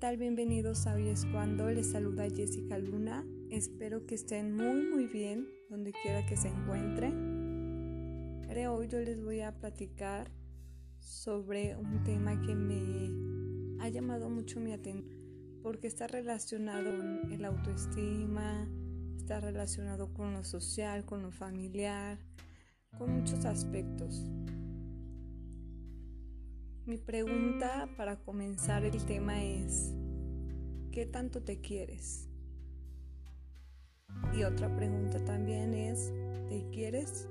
tal? Bienvenidos a es Cuando. Les saluda Jessica Luna. Espero que estén muy muy bien donde quiera que se encuentren. Pero hoy yo les voy a platicar sobre un tema que me ha llamado mucho mi atención porque está relacionado con el autoestima, está relacionado con lo social, con lo familiar, con muchos aspectos. Mi pregunta para comenzar el tema es, ¿qué tanto te quieres? Y otra pregunta también es, ¿te quieres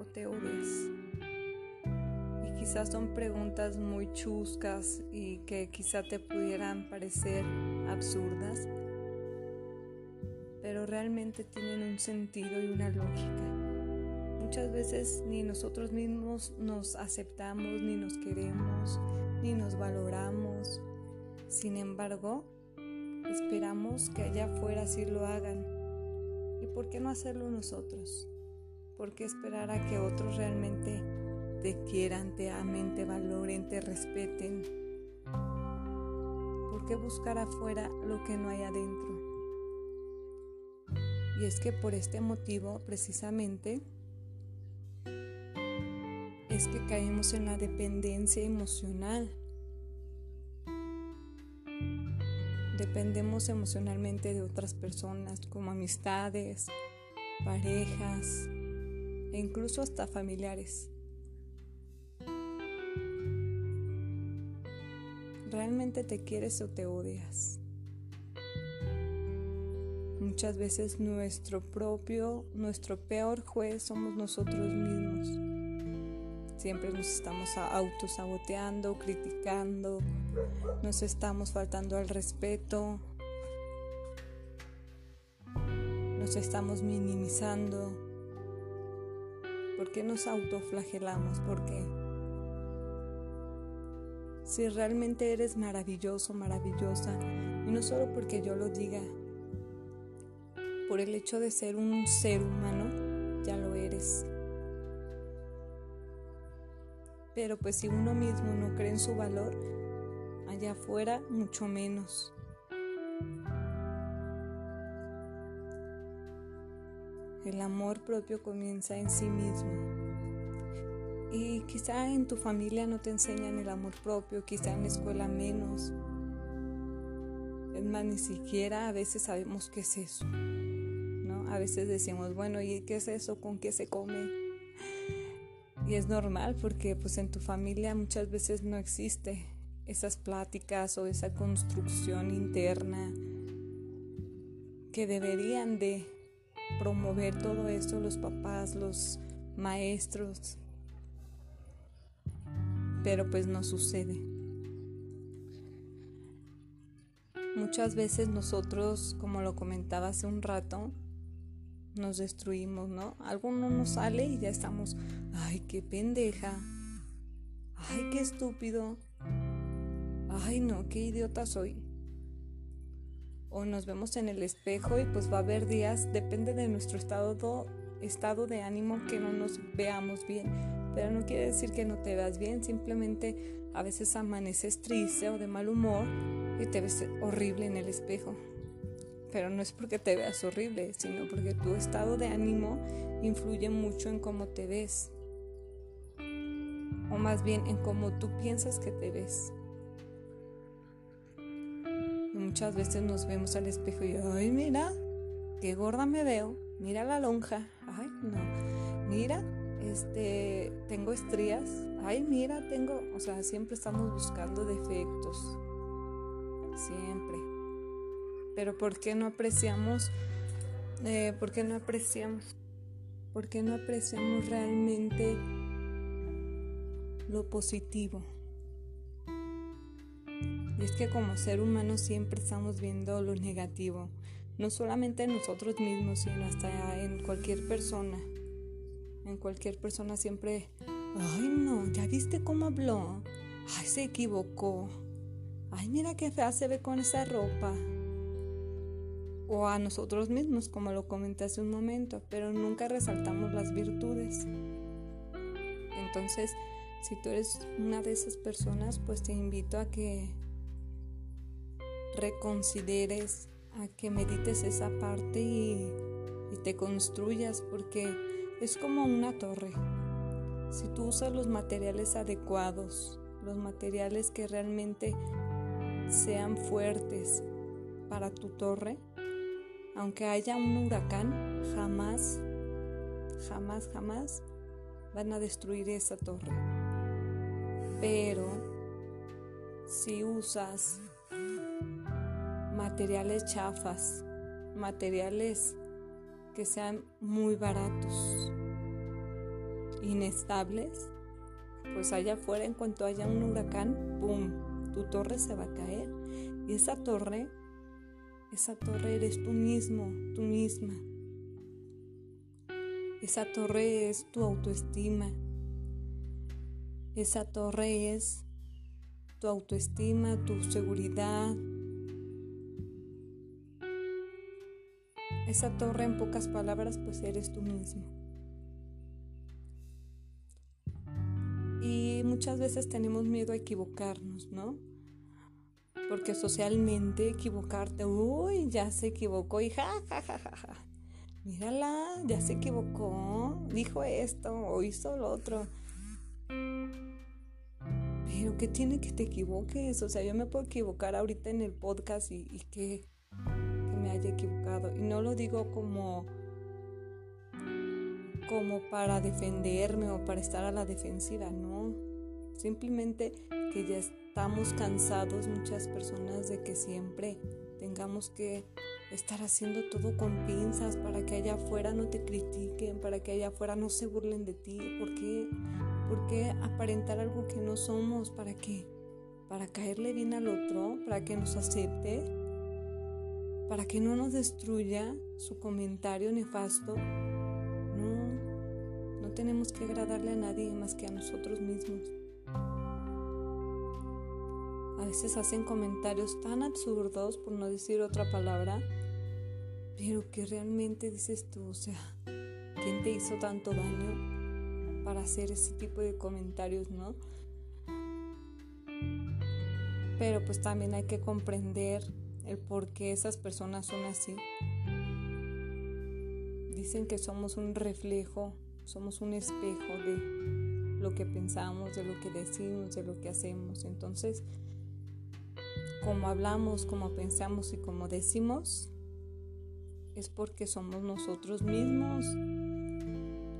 o te odias? Y quizás son preguntas muy chuscas y que quizá te pudieran parecer absurdas, pero realmente tienen un sentido y una lógica muchas veces ni nosotros mismos nos aceptamos, ni nos queremos, ni nos valoramos. Sin embargo, esperamos que allá afuera sí lo hagan. ¿Y por qué no hacerlo nosotros? ¿Por qué esperar a que otros realmente te quieran, te amen, te valoren, te respeten? ¿Por qué buscar afuera lo que no hay adentro? Y es que por este motivo, precisamente, es que caemos en la dependencia emocional. Dependemos emocionalmente de otras personas como amistades, parejas e incluso hasta familiares. ¿Realmente te quieres o te odias? Muchas veces nuestro propio, nuestro peor juez somos nosotros mismos. Siempre nos estamos autosaboteando, criticando, nos estamos faltando al respeto, nos estamos minimizando. ¿Por qué nos autoflagelamos? ¿Por qué? Si realmente eres maravilloso, maravillosa, y no solo porque yo lo diga, por el hecho de ser un ser humano, ya lo eres. Pero pues si uno mismo no cree en su valor, allá afuera mucho menos. El amor propio comienza en sí mismo. Y quizá en tu familia no te enseñan el amor propio, quizá en la escuela menos. Es más, ni siquiera a veces sabemos qué es eso. ¿no? A veces decimos, bueno, ¿y qué es eso? ¿Con qué se come? Y es normal porque pues en tu familia muchas veces no existe esas pláticas o esa construcción interna que deberían de promover todo esto los papás, los maestros. Pero pues no sucede. Muchas veces nosotros, como lo comentaba hace un rato, nos destruimos, ¿no? Algo no nos sale y ya estamos, ay, qué pendeja, ay, qué estúpido, ay, no, qué idiota soy. O nos vemos en el espejo y pues va a haber días, depende de nuestro estado, estado de ánimo que no nos veamos bien. Pero no quiere decir que no te veas bien, simplemente a veces amaneces triste o de mal humor y te ves horrible en el espejo pero no es porque te veas horrible, sino porque tu estado de ánimo influye mucho en cómo te ves, o más bien en cómo tú piensas que te ves. muchas veces nos vemos al espejo y, ay, mira, qué gorda me veo, mira la lonja, ay, no, mira, este, tengo estrías, ay, mira, tengo, o sea, siempre estamos buscando defectos, siempre. Pero ¿por qué no apreciamos? Eh, ¿Por qué no apreciamos? ¿Por qué no apreciamos realmente lo positivo? Y es que como ser humano siempre estamos viendo lo negativo, no solamente en nosotros mismos, sino hasta en cualquier persona. En cualquier persona siempre, ay no, ¿ya viste cómo habló? Ay, se equivocó. Ay, mira qué fea se ve con esa ropa o a nosotros mismos, como lo comenté hace un momento, pero nunca resaltamos las virtudes. Entonces, si tú eres una de esas personas, pues te invito a que reconsideres, a que medites esa parte y, y te construyas, porque es como una torre. Si tú usas los materiales adecuados, los materiales que realmente sean fuertes para tu torre, aunque haya un huracán, jamás, jamás, jamás van a destruir esa torre. Pero si usas materiales chafas, materiales que sean muy baratos, inestables, pues allá afuera en cuanto haya un huracán, ¡pum!, tu torre se va a caer. Y esa torre, esa torre eres tú mismo, tú misma. Esa torre es tu autoestima. Esa torre es tu autoestima, tu seguridad. Esa torre en pocas palabras pues eres tú mismo. Y muchas veces tenemos miedo a equivocarnos, ¿no? Porque socialmente equivocarte, uy, ya se equivocó y ja, ja, ja, ja, ja. Mírala, ya se equivocó, dijo esto o hizo lo otro. Pero ¿qué tiene que te equivoques? O sea, yo me puedo equivocar ahorita en el podcast y, que, que me haya equivocado. Y no lo digo como como para defenderme o para estar a la defensiva, no. Simplemente que ya estamos cansados muchas personas de que siempre tengamos que estar haciendo todo con pinzas para que allá afuera no te critiquen, para que allá afuera no se burlen de ti. ¿Por qué? ¿Por qué aparentar algo que no somos? ¿Para qué? ¿Para caerle bien al otro? ¿Para que nos acepte? ¿Para que no nos destruya su comentario nefasto? tenemos que agradarle a nadie más que a nosotros mismos. A veces hacen comentarios tan absurdos, por no decir otra palabra, pero que realmente dices tú, o sea, ¿quién te hizo tanto daño para hacer ese tipo de comentarios, no? Pero pues también hay que comprender el por qué esas personas son así. Dicen que somos un reflejo somos un espejo de lo que pensamos, de lo que decimos, de lo que hacemos. Entonces, como hablamos, como pensamos y como decimos, es porque somos nosotros mismos.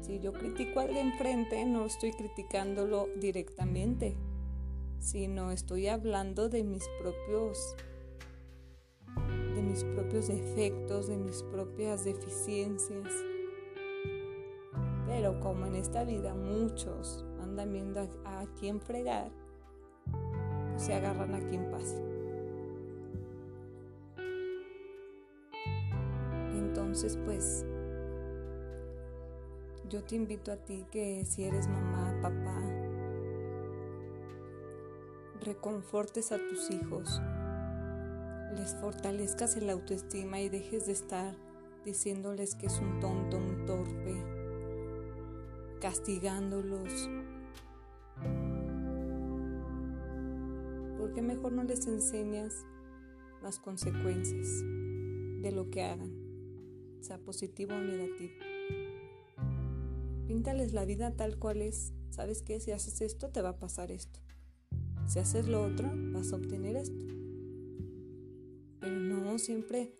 Si yo critico al de enfrente, no estoy criticándolo directamente, sino estoy hablando de mis propios de mis propios defectos, de mis propias deficiencias. Pero como en esta vida muchos andan viendo a, quién fregar, pues se agarran a quien pase. Entonces, pues, yo te invito a ti que si eres mamá, papá, reconfortes a tus hijos, les fortalezcas el autoestima y dejes de estar diciéndoles que es un tonto, un torpe, castigándolos. ¿Por qué mejor no les enseñas las consecuencias de lo que hagan, sea positivo o negativo? Píntales la vida tal cual es. ¿Sabes qué? Si haces esto, te va a pasar esto. Si haces lo otro, vas a obtener esto. Pero no siempre,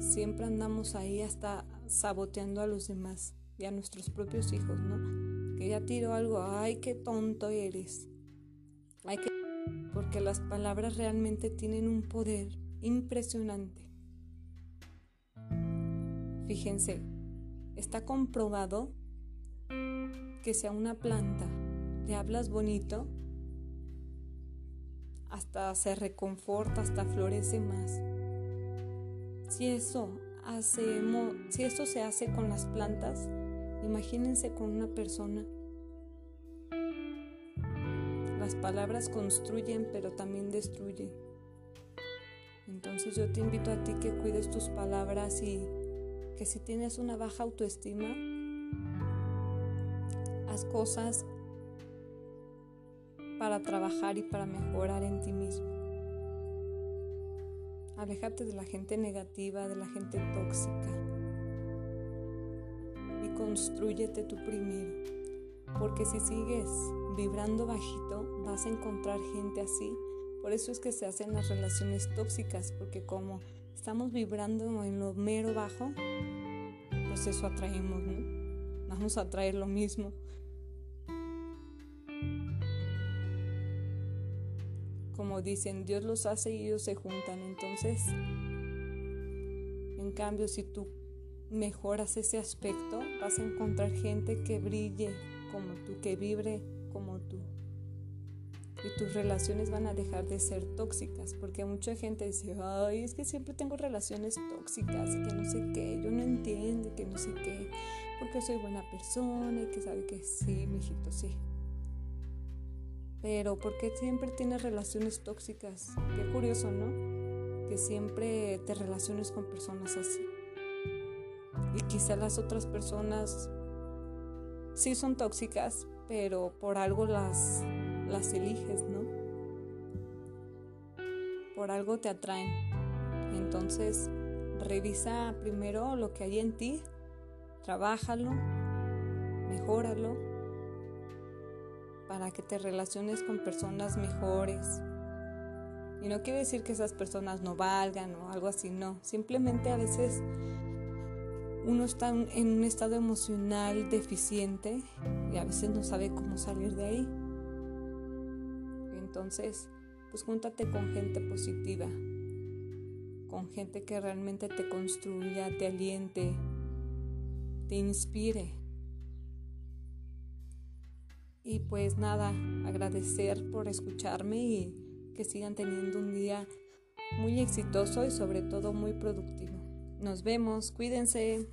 siempre andamos ahí hasta saboteando a los demás y a nuestros propios hijos, ¿no? Que ya tiro algo, ay, qué tonto eres. Ay, que... Porque las palabras realmente tienen un poder impresionante. Fíjense, está comprobado que si a una planta le hablas bonito, hasta se reconforta, hasta florece más. Si eso si eso se hace con las plantas, Imagínense con una persona. Las palabras construyen, pero también destruyen. Entonces yo te invito a ti que cuides tus palabras y que si tienes una baja autoestima, haz cosas para trabajar y para mejorar en ti mismo. Aléjate de la gente negativa, de la gente tóxica. Y construyete tú primero. Porque si sigues vibrando bajito, vas a encontrar gente así. Por eso es que se hacen las relaciones tóxicas, porque como estamos vibrando en lo mero bajo, pues eso atraemos, ¿no? Vamos a atraer lo mismo. como dicen, Dios los hace y ellos se juntan. Entonces, en cambio, si tú mejoras ese aspecto, vas a encontrar gente que brille como tú, que vibre como tú. Y tus relaciones van a dejar de ser tóxicas, porque mucha gente dice, ay, es que siempre tengo relaciones tóxicas, que no sé qué, yo no entiendo, que no sé qué, porque soy buena persona y que sabe que sí, mijito, sí, pero ¿por qué siempre tienes relaciones tóxicas? Qué curioso, ¿no? Que siempre te relaciones con personas así. Y quizá las otras personas sí son tóxicas, pero por algo las, las eliges, ¿no? Por algo te atraen. Entonces, revisa primero lo que hay en ti, trabájalo, mejóralo para que te relaciones con personas mejores. Y no quiere decir que esas personas no valgan o algo así, no. Simplemente a veces uno está en un estado emocional deficiente y a veces no sabe cómo salir de ahí. Entonces, pues júntate con gente positiva, con gente que realmente te construya, te aliente, te inspire. Y pues nada, agradecer por escucharme y que sigan teniendo un día muy exitoso y sobre todo muy productivo. Nos vemos, cuídense.